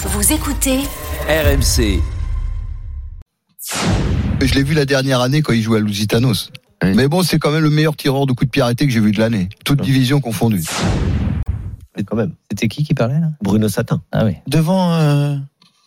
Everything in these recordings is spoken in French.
Vous écoutez RMC. Je l'ai vu la dernière année quand il jouait à Lusitanos. Mais bon, c'est quand même le meilleur tireur de coup de pied arrêté que j'ai vu de l'année. Toute division confondue. quand même. C'était qui qui parlait là? Bruno Satin. Ah oui. Devant euh,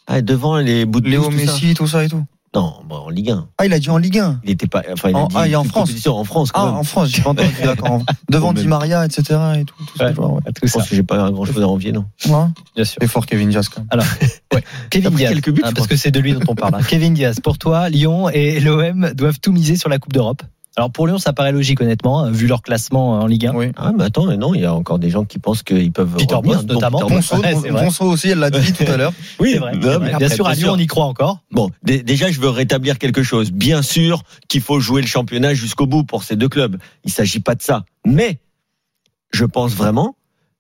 Ah, devant les bouts de Léo tout ça. Messi, tout ça et tout. Non, bon, en Ligue 1. Ah, il a dit en Ligue 1. Il était pas. Enfin, il a En- dit ah, et en toute France. En France, quand Ah, même. en France, j'ai pas entendu, d'accord. Devant Di. Maria, etc. et tout. tout ça, Ouais. genre, ouais. Tout Je pense que j'ai pas grand chose à envier, non. Ouais. Bien sûr. C'est fort, Kevin Diaz, quand même. Kevin pris Diaz, quelques buts, hein, parce que c'est de lui dont on parle. hein. Kevin Diaz, pour toi, Lyon et l'OM doivent tout miser sur la Coupe d'Europe. Alors pour Lyon, ça paraît logique honnêtement, hein, vu leur classement en Ligue 1. Oui. Ah, mais attends, non, il y a encore des gens qui pensent qu'ils peuvent. Peter dont notamment. Peter Ouais. Ponceau aussi, elle l'a dit tout à l'heure. Oui, C'est vrai, non, c'est mais vrai. après, Bien sûr, à Lyon, on y croit encore. Bon, dé- déjà, je veux rétablir quelque chose. Bien sûr qu'il faut jouer le championnat jusqu'au bout pour ces deux clubs. Il s'agit pas de ça. Mais je pense vraiment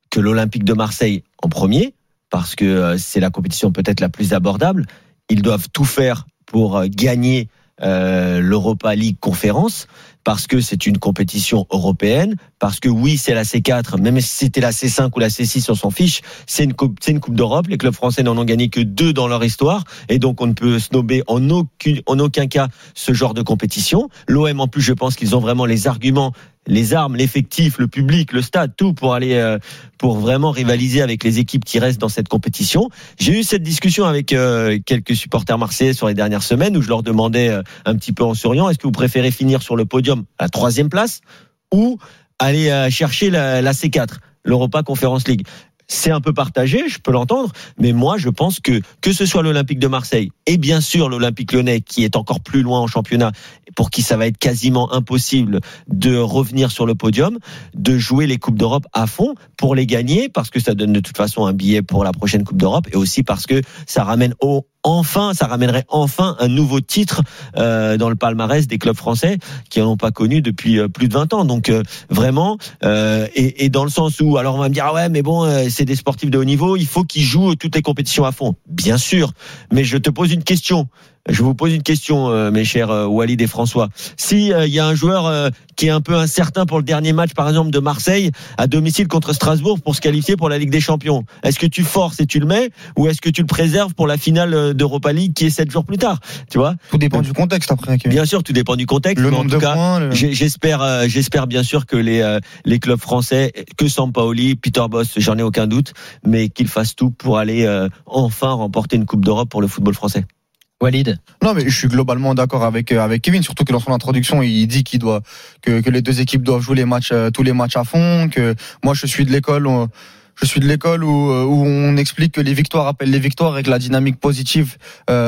que l'Olympique de Marseille en premier, parce que euh, c'est la compétition peut-être la plus abordable, ils doivent tout faire pour euh, gagner euh, l'Europa League conférence parce que c'est une compétition européenne, parce que oui, c'est la C4, même si c'était la C5 ou la C6, on s'en fiche, c'est une coupe, c'est une coupe d'Europe. Les clubs français n'en ont gagné que deux dans leur histoire, et donc on ne peut snober en aucun, cas ce genre de compétition. L'OM, en plus, je pense qu'ils ont vraiment les arguments, les armes, l'effectif, le public, le stade, tout pour aller, euh, pour vraiment rivaliser avec les équipes qui restent dans cette compétition. J'ai eu cette discussion avec euh, quelques supporters marseillais sur les dernières semaines où je leur demandais euh, un petit peu en souriant, est-ce que vous préférez finir sur le podium la troisième place ou aller euh, chercher la, la C4, l'Europa Conference League. C'est un peu partagé, je peux l'entendre, mais moi je pense que que ce soit l'Olympique de Marseille et bien sûr l'Olympique Lyonnais qui est encore plus loin en championnat, pour qui ça va être quasiment impossible de revenir sur le podium, de jouer les coupes d'Europe à fond pour les gagner parce que ça donne de toute façon un billet pour la prochaine Coupe d'Europe et aussi parce que ça ramène au enfin, ça ramènerait enfin un nouveau titre euh, dans le palmarès des clubs français qui n'en ont pas connu depuis euh, plus de 20 ans. Donc euh, vraiment, et, et dans le sens où, alors on va me dire ah ouais, mais bon, c'est des sportifs de haut niveau, il faut qu'ils jouent toutes les compétitions à fond. Bien sûr, mais je te pose une question. Je vous pose une question, euh, mes chers euh, Walid et François. Si euh, il y a un joueur euh, qui est un peu incertain pour le dernier match, par exemple de Marseille à domicile contre Strasbourg pour se qualifier pour la Ligue des Champions, est-ce que tu forces et tu le mets, ou est-ce que tu le préserves pour la finale d'Europa League qui est sept jours plus tard Tu vois? Tout dépend du contexte après. Bien sûr, tout dépend du contexte. Le mais en nombre tout de cas, le- J'espère, euh, j'espère bien sûr que les euh, les clubs français, que Sampaoli, Peter Boss, j'en ai aucun doute, mais qu'ils fassent tout pour aller euh, enfin remporter une Coupe d'Europe pour le football français. Walid. Non, mais je suis globalement d'accord avec euh, avec Kevin, surtout que dans son introduction, il dit qu'il doit que, les deux équipes doivent jouer les matchs euh, tous les matchs à fond. Que moi, je suis de l'école. Je suis de l'école euh, où on explique que les victoires appellent les victoires et que la dynamique positive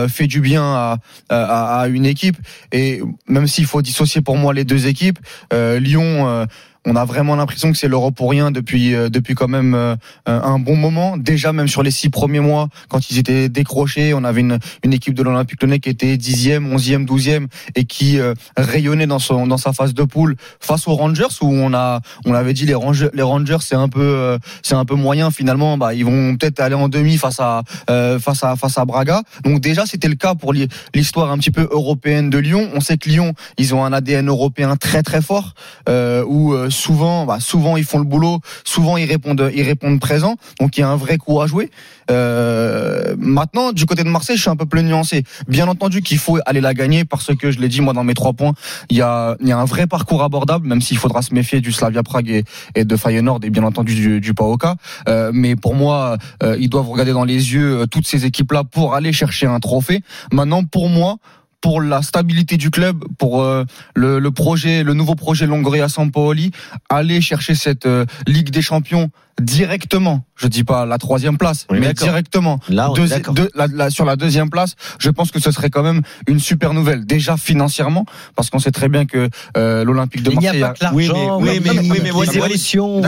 fait du bien à, à, une équipe. Et même s'il faut dissocier pour moi les deux équipes, Lyon, on a vraiment l'impression que c'est l'Europe pour rien depuis euh, depuis quand même euh, un bon moment. Déjà même sur les six premiers mois, quand ils étaient décrochés, on avait une, une équipe de l'Olympique Lyonnais qui était dixième, onzième, douzième et qui euh, rayonnait dans son dans sa phase de poule face aux Rangers où on a on avait dit les Rangers les Rangers c'est un peu euh, c'est un peu moyen finalement. Bah ils vont peut-être aller en demi face à euh, face à face à Braga. Donc déjà c'était le cas pour l'histoire un petit peu européenne de Lyon. On sait que Lyon ils ont un ADN européen très très fort euh, où euh, souvent, bah, souvent ils font le boulot, souvent ils répondent, ils répondent présent. Donc il y a un vrai coup à jouer. Euh, maintenant, du côté de Marseille, je suis un peu plus nuancé. Bien entendu qu'il faut aller la gagner parce que je l'ai dit moi dans mes trois points, il y a, un vrai parcours abordable, même s'il faudra se méfier du Slavia Prague et, de Feyenoord et bien entendu du, du PAOK. Euh, mais pour moi, euh, ils doivent regarder dans les yeux toutes ces équipes-là pour aller chercher un trophée. Maintenant, pour moi pour la stabilité du club, pour euh, le, le projet, le nouveau projet Longoria Sampaoli, aller chercher cette euh, Ligue des Champions directement, je dis pas la troisième place, est mais directement Là, on est Deuxi- d'accord. de- la- la- sur la deuxième place, je pense que ce serait quand même une super nouvelle. Déjà financièrement, parce qu'on sait très bien que euh, l'Olympique de Il n'y a Marseille. pas que Oui, l'argent, mais- oui, mais- oui, mais si on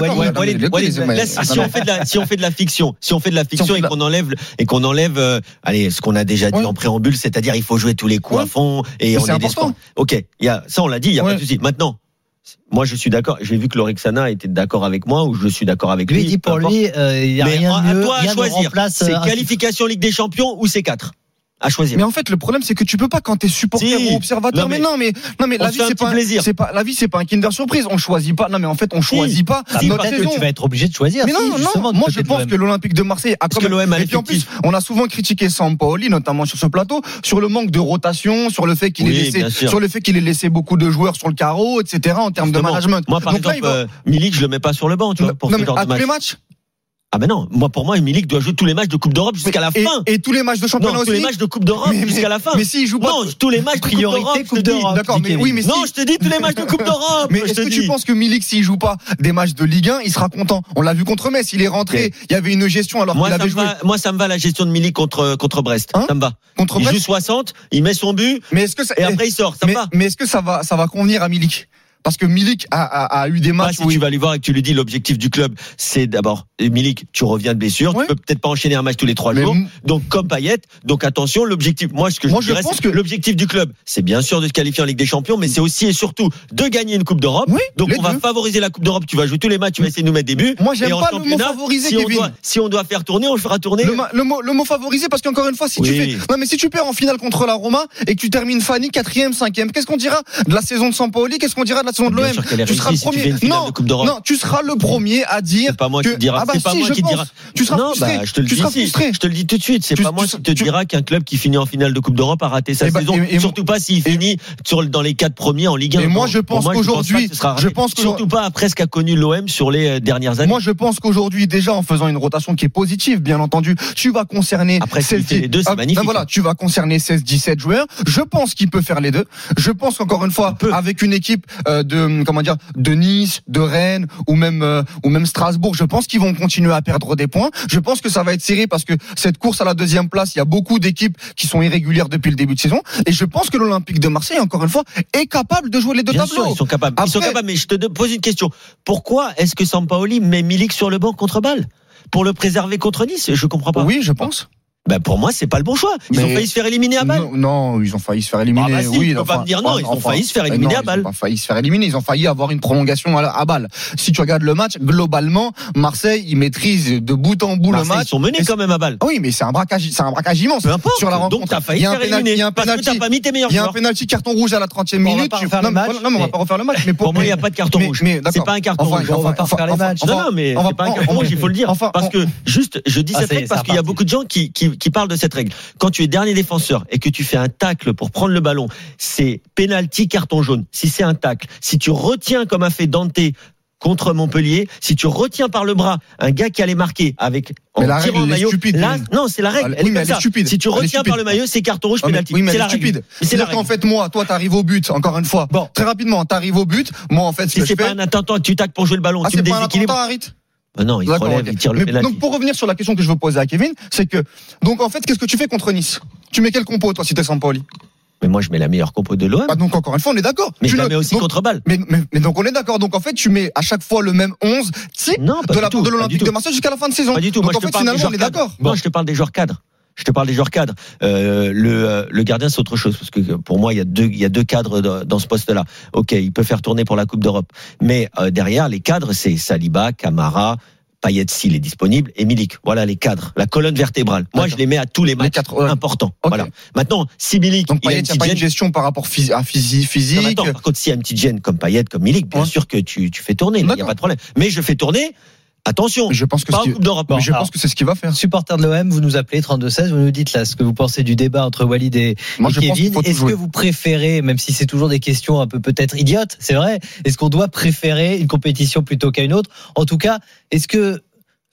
fait de la, si on fait de la fiction, si on fait de la on fiction et qu'on enlève et qu'on enlève, euh, allez, ce qu'on a déjà dit Ouais. en préambule, c'est-à-dire il faut jouer tous les coups Ouais. à fond et Mais on c'est est des. Ok, il y a ça, on l'a dit, il y a Ouais. pas de souci. Maintenant, moi je suis d'accord. J'ai vu que Lorixana était d'accord avec moi ou je suis d'accord avec lui. Lui dit pour lui, euh, il n'y a Mais rien à mieux, toi à rien ne choisir. C'est euh, un- qualification Ligue des Champions ou c'est 4 à choisir. Mais en fait, le problème, c'est que tu peux pas quand t'es supporter Si. ou observateur. Non, mais, mais- non, mais non, mais la vie, c'est pas, plaisir. c'est pas, la vie, c'est pas un Kinder surprise. On choisit pas. Non, mais en fait, on choisit pas Ah, Peut-être saison. que tu vas être obligé de choisir. Mais non, non, du moi je pense que l'Olympique de Marseille a Parce quand que l'OM a Et puis en plus, on a souvent critiqué Sampaoli, notamment sur ce plateau, sur le manque de rotation, sur le fait qu'il Oui, ait laissé, sur le fait qu'il ait laissé beaucoup de joueurs sur le carreau, etc. En termes de management. Moi par Donc exemple, va- euh, Milik, je le mets pas sur le banc, tu vois, pour non, ce genre de match. Ah mais non, moi pour moi Milik doit jouer tous les matchs de Coupe d'Europe jusqu'à la et, fin. et tous les matchs de championnat Non, tous les matchs de Coupe d'Europe jusqu'à la fin. Mais s'il joue pas. Non, tous les matchs de Coupe Priorité d'Europe. Coupe. D'accord, mais oui, mais si. Non, je te dis tous les matchs de Coupe d'Europe. Mais est-ce que tu penses que Milik, s'il joue pas des matchs de Ligue 1, il sera content? On l'a vu contre Metz, il est rentré, il y avait une gestion alors moi qu'il ça, avait joué va, moi, ça me va la gestion de Milik contre, contre Brest. Hein? Ça me va. contre il joue 60, il met son but Mais est-ce que ça, et après il sort. Ça me va. mais est-ce que ça va, ça va convenir à Milik? Parce que Milik a, a, a eu des Pas matchs si où tu il- vas aller voir et que tu lui dis l'objectif du club, c'est d'abord Milik, tu reviens de blessure, Ouais. tu peux peut-être pas enchaîner un match tous les trois Mais jours. m- Donc comme Payet, donc attention, l'objectif, moi ce que Moi, je dirais, pense c'est que- l'objectif du club, c'est bien sûr de se qualifier en Ligue des Champions, mais c'est aussi et surtout de gagner une Coupe d'Europe. Oui, donc on va favoriser la Coupe d'Europe, tu vas jouer tous les matchs, tu vas essayer de nous mettre des buts. Moi, j'aime pas le mot favoriser, si on, doit, si on doit faire tourner, on le fera tourner. Le, mot, le mot favorisé parce qu'encore une fois si tu fais non mais si tu perds en finale contre la Roma et que tu termines Fanny quatrième cinquième qu'est-ce qu'on dira de la saison de Sampaoli? Qu'est-ce qu'on dira de la saison de l'OM tu seras le si premier finale non de Coupe d'Europe. non tu seras le premier à dire C'est pas moi que- qui dira. ah bah c'est pas si, moi qui dira. tu seras non, frustré bah, je te le tu dis seras frustré Je te le dis tout de suite. C'est Tu- pas moi qui te dira qu'un club qui finit en finale de Coupe d'Europe a raté sa Et bah, saison. Surtout pas s'il finit dans les quatre premiers en Ligue 1. Et moi, je pense qu'aujourd'hui- je pense que- surtout pas après ce qu'a connu l'OM sur les euh, dernières années. moi je pense qu'aujourd'hui déjà en faisant une rotation qui est positive bien entendu tu vas concerner Après, s'il 16, fait les deux, c'est Ah, magnifique. ben voilà tu vas concerner 16 17 joueurs je pense qu'il peut faire les deux je pense qu'encore une fois avec une équipe euh, de comment dire de Nice de Rennes ou même euh, ou même Strasbourg je pense qu'ils vont continuer à perdre des points je pense que ça va être serré parce que cette course à la deuxième place il y a beaucoup d'équipes qui sont irrégulières depuis le début de saison et je pense que l'Olympique de Marseille encore une fois est capable de jouer les deux Bien tableaux sûr, ils sont capables. Ils sont capables, mais je te pose une question. Pourquoi est-ce que Sampaoli met Milik sur le banc contre balle Pour le préserver contre Nice Je comprends pas. oui je pense Ben pour moi, c'est pas le bon choix. Ils ont failli se faire éliminer à balle. Non, non, ils ont failli se faire éliminer. Ah bah si, oui, pas me dire non, ils ont failli se faire éliminer non, à balle. Ils ont pas failli se faire éliminer, ils ont failli avoir une prolongation à, à balle. Si tu regardes le match, globalement, Marseille, ils maîtrisent de bout en bout Marseille, le match. ils sont menés Mais quand même à balle. Ah oui, mais c'est un braquage, c'est un braquage immense. Peu importe. Sur la rencontre. Donc t'as failli Il y a te un faire il y a éliminer un parce que penalty. t'as pas mis tes meilleurs Il y a un penalty carton rouge à la 30e Bon, on va minute. pas non, match, non, mais on va pas refaire le match. Mais Pour moi, il n'y a pas de carton rouge. mais C'est pas un carton rouge. on va pas refaire les matchs. Non, non, mais on va- c'est pas un on- carton on- rouge, il faut le dire. enfin, parce que, juste, je dis Ah, règle parce qu'il y a beaucoup de gens qui, qui, qui parlent de cette règle. Quand tu es dernier défenseur et que tu fais un tacle pour prendre le ballon, c'est penalty, carton jaune. Si c'est un tacle, si tu retiens comme a fait Dante contre Montpellier, si tu retiens par le bras un gars qui allait marquer avec en Mais la tirant règle, maillot, stupide, là, non, c'est la règle. Elle- Elle oui, est mais comme elle est ça. stupide. Si tu retiens par le maillot, c'est carton rouge, Ah, penalty. Oui, mais c'est la stupide. C'est la C'est-à-dire qu'en fait, moi, toi, t'arrives au but, encore une fois. Bon. Très rapidement, t'arrives au but. Moi, en fait, ce Si que c'est je pas fais. un attentant, tu tacs pour jouer le ballon, Ah, c'est pas un attentat, Harit? Ah non, il se relève, il tire le donc pour revenir sur la question que je veux poser à Kevin, c'est que donc en fait qu'est-ce que tu fais contre Nice? Tu mets quel compo toi si t'es Sampaoli Mais moi, je mets la meilleure compo de l'OM. ah, Donc encore une fois on est d'accord. Mais Tu je la mets aussi donc- contre balle. mais, mais, mais donc on est d'accord. Donc en fait tu mets à chaque fois le même 11 type Non, de la part de l'Olympique de. Marseille jusqu'à la fin de saison. Pas du tout. Donc Moi, en je te fait parle finalement on est d'accord. Non, je te parle des joueurs cadres. Je te parle des joueurs cadres. Euh, le, euh, le gardien, c'est autre chose parce que pour moi, il y a deux, il y a deux cadres dans, ce poste-là. Ok, il peut faire tourner pour la Coupe d'Europe, mais euh, derrière les cadres, c'est Saliba, Camara. Payet s'il est disponible et Milik. Voilà les cadres, la colonne vertébrale. Moi, je les mets à tous les Les matchs quatre, ouais. importants. Voilà. Maintenant, si Milik, Donc il a Payet, une a petite pas une gestion par rapport à physique. attends, par contre, s'il y a une petite gêne comme Payet, comme Milik, bien Ouais. sûr que tu, tu fais tourner. Il n'y a pas de problème. Mais je fais tourner. Attention, Je pense que pas en Coupe d'Europe. Je pense que c'est ce qu'il va faire. Supporter de l'OM, vous nous appelez 32-16, vous nous dites là ce que vous pensez du débat entre Walid et, Moi et je Kevin. Est-ce que vous préférez, même si c'est toujours des questions un peu peut-être idiotes, c'est vrai, est-ce qu'on doit préférer une compétition plutôt qu'à une autre? En tout cas, est-ce que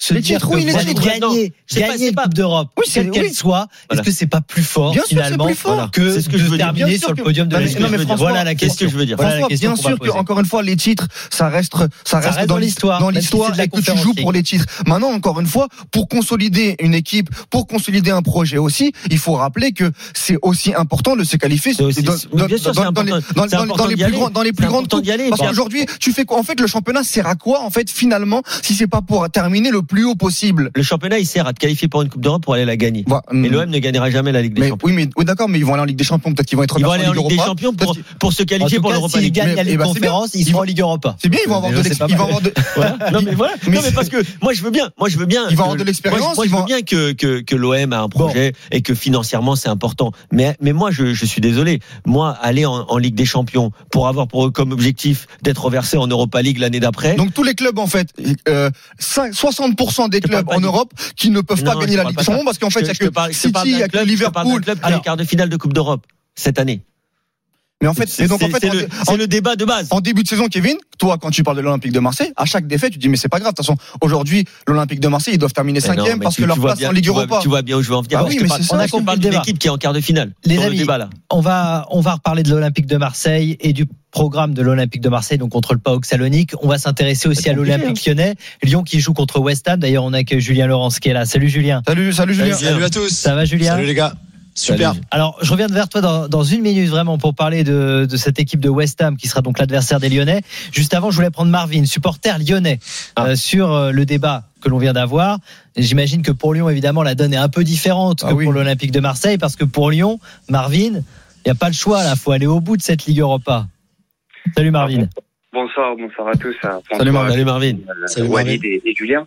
se Les dire titres, que oui, les titres. Gagner, gagner une Coupe d'Europe, Oui, quelle qu'elle oui. soit, Voilà. est-ce que c'est pas plus fort Bien sûr, finalement plus fort. que ce que je de veux dire. terminer Bien sur le podium de la Ligue Voilà la question. que je veux dire? Voilà la François, question bien sûr que encore une fois les titres, ça reste, ça Ça reste, dans dans l'his- l'histoire, dans l'histoire et que tu joues pour les titres. Maintenant, encore une fois, pour consolider une équipe, pour consolider un projet aussi, il faut rappeler que c'est aussi important de se qualifier dans, les, plus grands, dans les plus grandes Parce qu'aujourd'hui, tu fais quoi? En fait, le championnat sert à quoi En fait, finalement, si c'est pas pour terminer le plus haut possible. Le championnat, il sert à te qualifier pour une Coupe d'Europe pour aller la gagner. Mais l'OM ne gagnera jamais la Ligue des Mais Champions. oui, mais oui, d'accord, mais ils vont aller en Ligue des Champions. Peut-être qu'ils vont être Ils vont aller en Ligue des Europa. Champions pour, Peut-être- pour se qualifier pour l'Europa s'ils League. gagnent Mais- la eh Ligue c'est bien. Conférence, ils seront vont- en Ligue Europa. C'est bien, ils vont avoir de Déjà, c'est l'ex- pas ils vont mal. avoir de- Voilà. Non mais voilà. Non mais parce que moi je veux bien, moi je veux bien. Ils vont avoir de l'expérience, Moi, je- veux bien que l'OM a un projet et que financièrement c'est important. Mais mais moi je suis désolé. Moi aller en, en Ligue des Champions pour avoir pour comme objectif d'être reversé en Europa League l'année d'après. Donc tous les clubs en fait, euh, 5 60% des Je clubs en Europe qui ne peuvent pas gagner la Ligue des Champions parce qu'en fait il y a que City, il y a que Liverpool. club qui quart de finale de Coupe d'Europe cette année. Mais en fait, C'est et donc en c'est- fait c'est en- le, en- c'est le débat de base. en début de saison, Kevin, toi, quand tu parles de l'Olympique de Marseille, à chaque défaite, tu dis mais c'est pas grave. De toute façon, aujourd'hui, l'Olympique de Marseille, ils doivent terminer Mais cinquième parce tu- que leur tu place bien- en Ligue tu vois- Europa. Tu vois bien où je veux en venir. Ah oui, mais parle- c'est ça, on a compris le débat. l'équipe qui est en quart de finale. Les le amis, débat là. On va, on va reparler de l'Olympique de Marseille et du programme de l'Olympique de Marseille, donc contre le PAOK Salonique. On va s'intéresser aussi à l'Olympique lyonnais. Lyon qui joue contre West Ham. D'ailleurs, on a que Julien Laurence qui est là. Salut Julien. Salut, salut Julien. Salut à tous. Ça va Julien? Salut les gars. Super. Salut. Alors, je reviens vers toi dans, dans une minute vraiment pour parler de, de cette équipe de West Ham qui sera donc l'adversaire des Lyonnais. Juste avant, je voulais prendre Marvin, supporter lyonnais, Ah. euh, sur euh, le débat que l'on vient d'avoir. J'imagine que pour Lyon, évidemment, la donne est un peu différente que Ah oui. pour l'Olympique de Marseille parce que pour Lyon, Marvin, il n'y a pas le choix là, faut aller au bout de cette Ligue Europa. Salut Marvin. Bonsoir, bonsoir à tous. à François, Salut, Marvin. Salut Marvin. euh, Salut, Walid et, et Julien.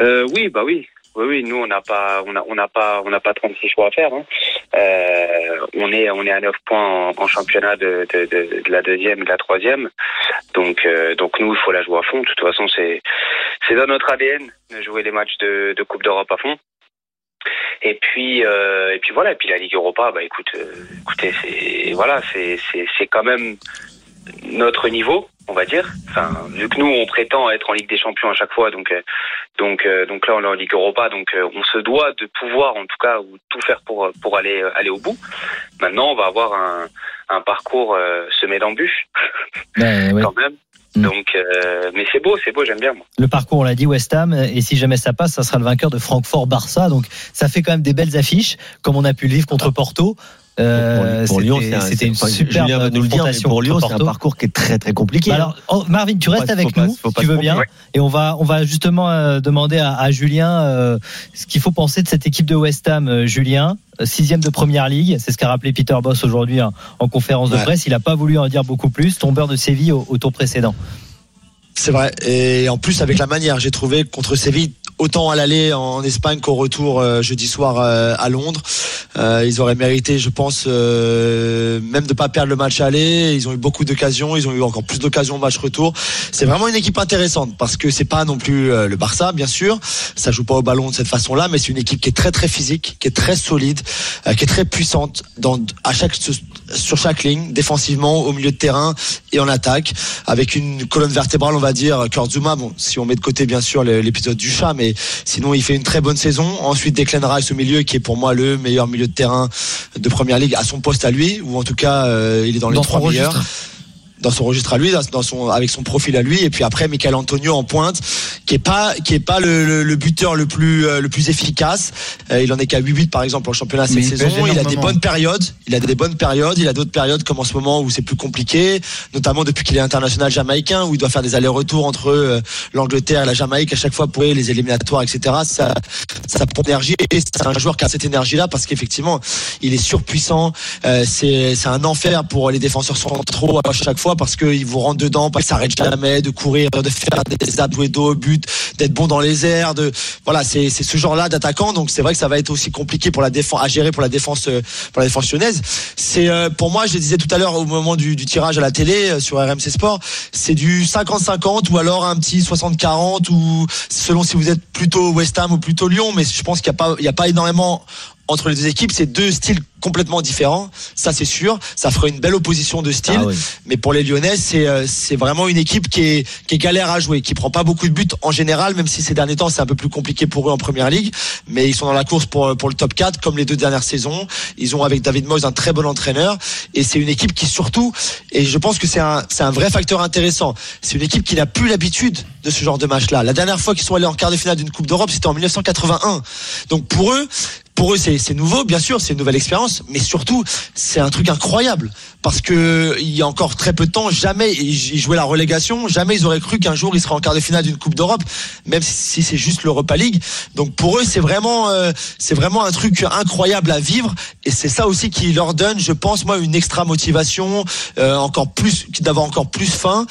Euh, oui, bah oui. Oui, nous on n'a pas, on a, on n'a pas, on n'a pas 36 choix à faire. Hein. Euh, on est, on est à 9 points en, championnat de, de, la deuxième de la troisième. Donc, euh, donc nous, il faut la jouer à fond. De toute façon, c'est, c'est dans notre ADN de jouer les matchs de, Coupe d'Europe à fond. Et puis, euh, et puis voilà. Puis la Ligue Europa, bah écoute, écoutez, c'est, voilà, c'est, c'est, c'est quand même notre niveau, on va dire. Enfin, vu que nous on prétend être en Ligue des Champions à chaque fois, donc donc euh, donc là on est en Ligue Europa, donc euh, on se doit de pouvoir en tout cas ou tout faire pour pour aller euh, aller au bout. Maintenant, on va avoir un un parcours euh, semé d'embûches Ben, ouais. quand même. Mm. Donc, euh, mais c'est beau, c'est beau, j'aime bien moi. Le parcours, on l'a dit, West Ham. Et si jamais ça passe, ça sera le vainqueur de Francfort-Barça. Donc, ça fait quand même des belles affiches, comme on a pu le vivre contre Porto. Euh, pour, pour Lyon, c'était- c'est un- c'était une Julien va nous le dire, mais pour Lyon, c'est un parcours qui est très très compliqué. Bah hein. alors, oh, Marvin, tu restes pas- avec nous, pas tu veux bien, et on va, on va justement euh, demander à, à Julien euh, ce qu'il faut penser de cette équipe de West Ham. euh, Julien, sixième de Première Ligue, c'est ce qu'a rappelé Peter Boss aujourd'hui en, en conférence de Ouais. presse. Il n'a pas voulu en dire beaucoup plus. Tombeur de Séville au, au tour précédent. C'est vrai. Et en plus, avec la manière, j'ai trouvé contre Séville, autant à l'aller en Espagne qu'au retour euh, jeudi soir euh, à Londres. Euh, ils auraient mérité, je pense, même de pas perdre le match aller. Ils ont eu beaucoup d'occasions. Ils ont eu encore plus d'occasions au match retour. C'est vraiment une équipe intéressante parce que c'est pas non plus le Barça, bien sûr. Ça joue pas au ballon de cette façon-là, mais c'est une équipe qui est très très physique, qui est très solide, qui est très puissante dans à chaque sur chaque ligne, défensivement, au milieu de terrain et en attaque, avec une colonne vertébrale, on va dire, Kurtzuma. Bon, si on met de côté bien sûr l'épisode du chat, mais sinon il fait une très bonne saison. Ensuite, Declan Rice au milieu, qui est pour moi le meilleur milieu de terrain de première ligue à son poste à lui, ou en tout cas euh, il est dans les Dans trois meilleurs. registre. Dans son registre à lui, dans son avec son profil à lui, et puis après Michael Antonio en pointe, qui est pas qui est pas le, le- le buteur le plus euh, le plus efficace. Euh, il en est qu'à 8 buts par exemple en championnat cette saison. Il a des bonnes périodes. Il a des bonnes périodes. Il a d'autres périodes comme en ce moment où c'est plus compliqué, notamment depuis qu'il est international jamaïcain où il doit faire des allers-retours entre euh, l'Angleterre et la Jamaïque à chaque fois pour les éliminatoires, etc. Ça ça prend de l'énergie et c'est un joueur qui a cette énergie-là parce qu'effectivement il est surpuissant. Euh, c'est c'est un enfer pour les défenseurs centraux à chaque fois parce qu'ils vous rentrent dedans, parce qu'ils s'arrêtent jamais de courir, de faire des et dos au but, d'être bon dans les airs. Voilà, c'est ce genre-là d'attaquant. Donc c'est vrai que ça va être aussi compliqué pour la défense à gérer pour la défense euh, pour la défense lyonnaise. C'est euh, pour moi, je le disais tout à l'heure au moment du, tirage à la télé euh, sur RMC Sport, c'est du 50-50 ou alors un petit 60-40 ou selon si vous êtes plutôt West Ham ou plutôt Lyon. Mais je pense qu'il n'y a pas énormément entre les deux équipes. C'est deux styles complètement différents, ça c'est sûr. Ça fera une belle opposition de style. Ah oui. Mais pour les Lyonnais, c'est euh, c'est vraiment une équipe qui est qui est galère à jouer, qui prend pas beaucoup de buts en général, même si ces derniers temps c'est un peu plus compliqué pour eux en première ligue. Mais ils sont dans la course pour pour le top 4 comme les deux dernières saisons. Ils ont avec David Moyes un très bon entraîneur et c'est une équipe qui surtout et je pense que c'est un c'est un vrai facteur intéressant. C'est une équipe qui n'a plus l'habitude de ce genre de match-là. La dernière fois qu'ils sont allés en quart de finale d'une Coupe d'Europe, c'était en 1981. Donc pour eux, pour eux, c'est nouveau, bien sûr, c'est une nouvelle expérience, mais surtout, c'est un truc incroyable parce que il y a encore très peu de temps, jamais ils ils jouaient la relégation, jamais ils auraient cru qu'un jour ils seraient en quart de finale d'une Coupe d'Europe, même si c'est juste l'Europa League. Donc pour eux, c'est vraiment, euh, c'est vraiment un truc incroyable à vivre, et c'est ça aussi qui leur donne, je pense, moi, une extra motivation, euh, encore plus, d'avoir encore plus faim.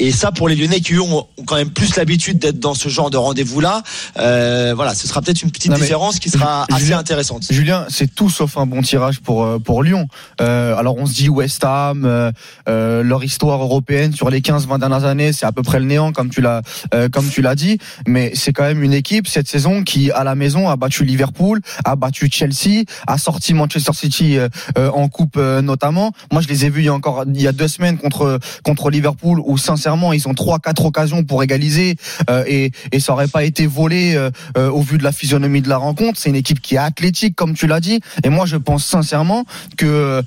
Et ça, pour les Lyonnais qui ont, ont quand même plus l'habitude d'être dans ce genre de rendez-vous-là, euh, voilà, ce sera peut-être une petite Non, différence qui sera assez intéressante. Julien, c'est tout sauf un bon tirage pour euh, pour Lyon. Euh, alors on se dit West Ham, euh, euh, leur histoire européenne sur les 15-20 dernières années, c'est à peu près le néant comme tu l'as euh, comme tu l'as dit. Mais c'est quand même une équipe cette saison qui à la maison a battu Liverpool, a battu Chelsea, a sorti Manchester City en coupe euh, notamment. Moi je les ai vus il y a encore il y a deux semaines contre contre Liverpool où sincèrement ils ont trois quatre occasions pour égaliser euh, et ça aurait pas été volé euh, euh, au vu de la physionomie de la rencontre. C'est une équipe qui est athlétique, comme tu l'as dit. Et moi, je pense sincèrement que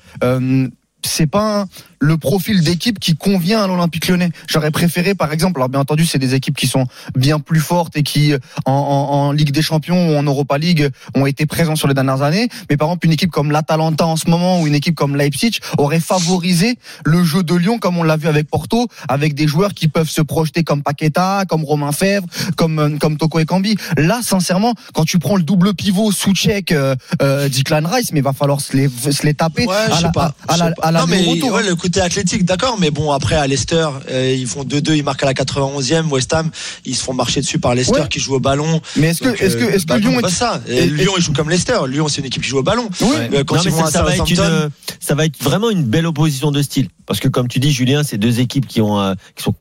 c'est pas le profil d'équipe qui convient à l'Olympique Lyonnais. J'aurais préféré, par exemple, alors bien entendu, c'est des équipes qui sont bien plus fortes et qui, en, en, en Ligue des Champions ou en Europa League, ont été présents sur les dernières années. Mais par exemple, une équipe comme l'Atalanta en ce moment ou une équipe comme Leipzig aurait favorisé le jeu de Lyon, comme on l'a vu avec Porto, avec des joueurs qui peuvent se projeter comme Paqueta, comme Romain Fèvre, comme euh, comme Toko Ekambi. Là, sincèrement, quand tu prends le double pivot sous check euh, euh, Declan Rice, mais il va falloir se les se les taper Ouais, à la, pas. à, à je la, sais pas. à la non, mais retour. ouais, le côté athlétique, d'accord, mais bon, après, à Leicester, euh, ils font 2-2, ils marquent à la 91e. West Ham, ils se font marcher dessus par Leicester Ouais. qui joue au ballon. Mais est-ce que Donc, est-ce que euh, est-ce que bah, Lyon non, est pas ça. Et Lyon, ils jouent comme Leicester. Lyon, c'est une équipe qui joue au ballon. Oui. Euh, Quand Non, ils vont ça, à ça va être une, ça va être vraiment une belle opposition de style. Parce que comme tu dis, Julien, c'est deux équipes qui ont, euh, qui sont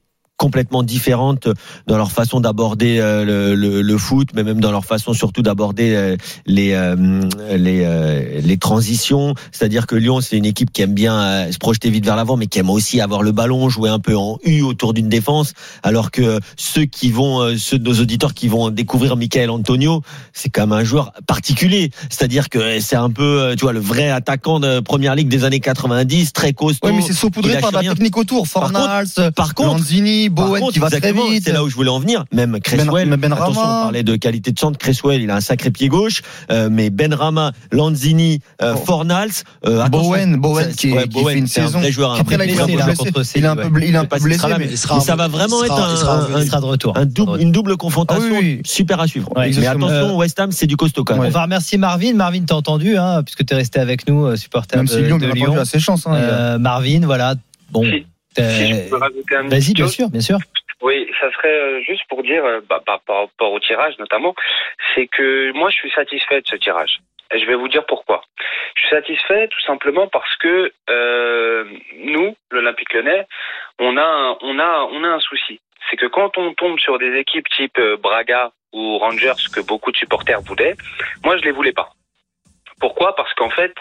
complètement différentes dans leur façon d'aborder euh, le, le, le foot, mais même dans leur façon surtout d'aborder euh, les euh, les euh, les transitions. C'est-à-dire que Lyon, c'est une équipe qui aime bien se projeter vite vers l'avant, mais qui aime aussi avoir le ballon, jouer un peu en U autour d'une défense. Alors que ceux qui vont, ceux de nos auditeurs qui vont découvrir Michael Antonio, c'est quand même un joueur particulier. C'est-à-dire que c'est un peu, tu vois, le vrai attaquant de Première Ligue des années 90, très costaud. Ouais, mais c'est saupoudré par la rien. technique autour. Par Fornals, Par contre, Lanzini, Bowen contre, qui va très exactement, vite. C'est là où je voulais en venir. Même Cresswell. Ben- Benrahma. attention, on parlait de qualité de centre. Cresswell, il a un sacré pied gauche. Euh, mais Benrama, Lanzini, euh, Bon. Fornals. Euh, Bowen, Bowen qui, ouais, qui Bowen, fait une un saison. vrai joueur, un Après vrai il est un blessé, peu blessé. Il est un peu, est un pas mais il sera- mais ça va vraiment il être sera- un, il sera un- revenu. Il sera de retour. un double, une double confrontation Ah super à suivre. Mais exactement. attention, West Ham, c'est du costaud quand On même. va remercier Marvin. Marvin, t'as entendu, hein, puisque t'es resté avec nous, euh, supporter Même de, si Lyon, de bien Lyon. entendu, a ses chances. hein, il a- Euh, Marvin, voilà. Bon. Si. euh, Si je peux rajouter un Vas-y, bien sûr, bien sûr. Oui, ça serait euh, juste pour dire, euh, bah, par rapport au tirage notamment, c'est que moi je suis satisfait de ce tirage. Et je vais vous dire pourquoi. Je suis satisfait tout simplement parce que euh, nous, l'Olympique Lyonnais, on a, un, on a, on a un souci. C'est que quand on tombe sur des équipes type Braga ou Rangers que beaucoup de supporters voulaient, moi je les voulais pas. Pourquoi Parce qu'en fait,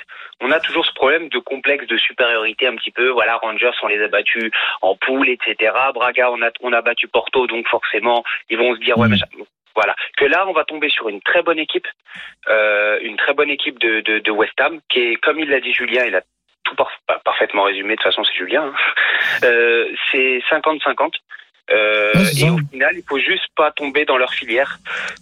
on a toujours ce problème de complexe de supériorité un petit peu. Voilà, Rangers, on les a battus en poule, etc. Braga, on a, on a battu Porto, donc forcément, ils vont se dire, ouais, Mhm. machin. Voilà. Que là, on va tomber sur une très bonne équipe, euh, une très bonne équipe de, de, de West Ham, qui est, comme il l'a dit Julien, il a tout par- par- parfaitement résumé, de toute façon, c'est Julien. hein. Euh, c'est 50-50. Euh, et au final, il faut juste pas tomber dans leur filière.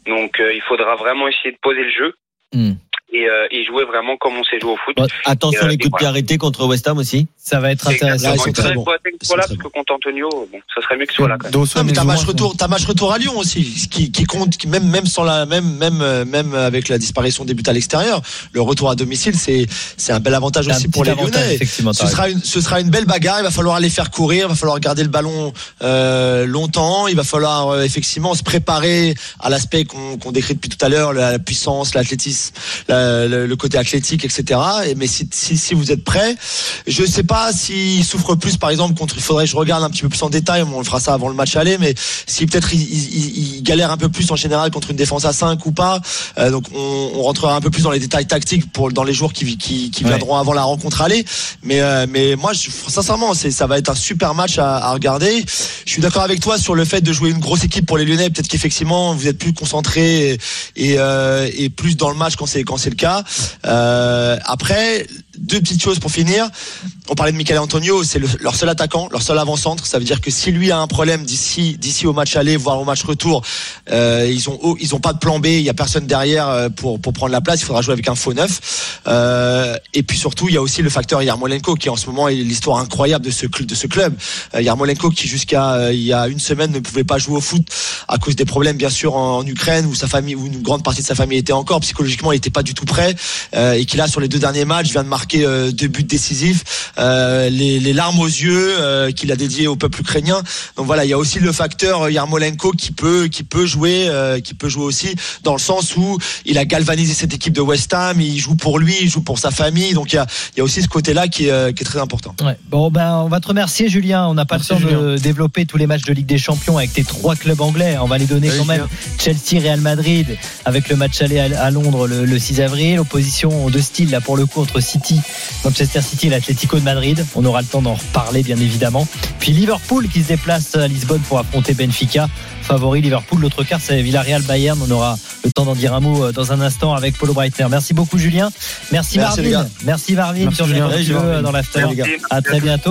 Donc, il faudra vraiment essayer de poser le jeu Hmm. Et, euh, et jouer vraiment comme on sait jouer au foot. Bon, Attention Et, euh, les coups de pied voilà. arrêtés contre West Ham aussi. Ça va être intéressant. Là, ils sont Il très faudrait bons. faut être Ils sont soit là, très parce que contre Antonio, bon, ça serait mieux que soit là. Quand même. Non, mais t'as match retour, t'as match retour à Lyon aussi, ce qui, qui compte, qui même même sans la même même euh, même avec la disparition des buts à l'extérieur, le retour à domicile, c'est c'est un bel avantage aussi pour les Lyonnais. Ce sera une ce sera une belle bagarre. Il va falloir les faire courir, il va falloir garder le ballon euh, longtemps, il va falloir euh, effectivement se préparer à l'aspect qu'on qu'on décrit depuis tout à l'heure, la, la puissance, l'athlétisme, la- euh, le, le côté athlétique, etc. Et, mais si, si, si vous êtes prêt, je sais pas s'il souffre plus, par exemple, contre. Il faudrait que je regarde un petit peu plus en détail. On le fera ça avant le match aller, mais si peut-être il, il- il galère un peu plus en général contre une défense à 5 ou pas. Euh, donc on, on rentrera un peu plus dans les détails tactiques pour dans les jours qui, qui, qui Ouais. viendront avant la rencontre aller. Mais euh, mais moi, je, sincèrement, c'est ça va être un super match à, à regarder. Je suis d'accord avec toi sur le fait de jouer une grosse équipe pour les Lyonnais. Peut-être qu'effectivement vous êtes plus concentré et et, et plus dans le match quand c'est quand c'est le cas. Euh, après, deux petites choses pour finir. On parlait de Michael Antonio, c'est le- leur seul attaquant, leur seul avant-centre. Ça veut dire que si lui a un problème d'ici d'ici au match aller, voire au match retour, euh, ils ont ils ont pas de plan B. Il y a personne derrière euh, pour prendre la place. Il faudra jouer avec un faux neuf. Euh, et puis surtout, il y a aussi le facteur Yarmolenko qui en ce moment est l'histoire incroyable de ce club. Yarmolenko qui jusqu'à il y a une semaine ne pouvait pas jouer au foot à cause des problèmes bien sûr en, Ukraine où sa famille où une grande partie de sa famille était encore psychologiquement il était pas du tout prêt et qui là sur les deux derniers matchs vient de marquer euh, deux buts décisifs euh, les, les larmes aux yeux euh, qu'il a dédié au peuple ukrainien donc voilà il y a aussi le facteur Yarmolenko qui peut qui peut jouer euh, qui peut jouer aussi dans le sens où il a galvanisé cette équipe de West Ham il joue pour lui il joue pour sa famille donc il y a, il y a aussi ce côté là qui est, euh, qui est très important Ouais. Bon, ben, on va te remercier, Julien. On n'a pas Merci, le temps de développer tous les matchs de Ligue des Champions avec tes trois clubs anglais. On va les donner quand même. Chelsea, Real Madrid, avec le match aller à à Londres le, le 6 avril. Opposition de style, là, pour le coup, entre City, Manchester City et l'Atlético de Madrid. On aura le temps d'en reparler, bien évidemment. Puis Liverpool qui se déplace à Lisbonne pour affronter Benfica. Favori Liverpool. L'autre quart, c'est Villarreal Bayern. On aura le temps d'en dire un mot euh, dans un instant avec Paulo Breitner. Merci beaucoup, Julien. Merci, les Marvin. Merci, Marvin. Quand tu veux, dans l'after. À très bientôt.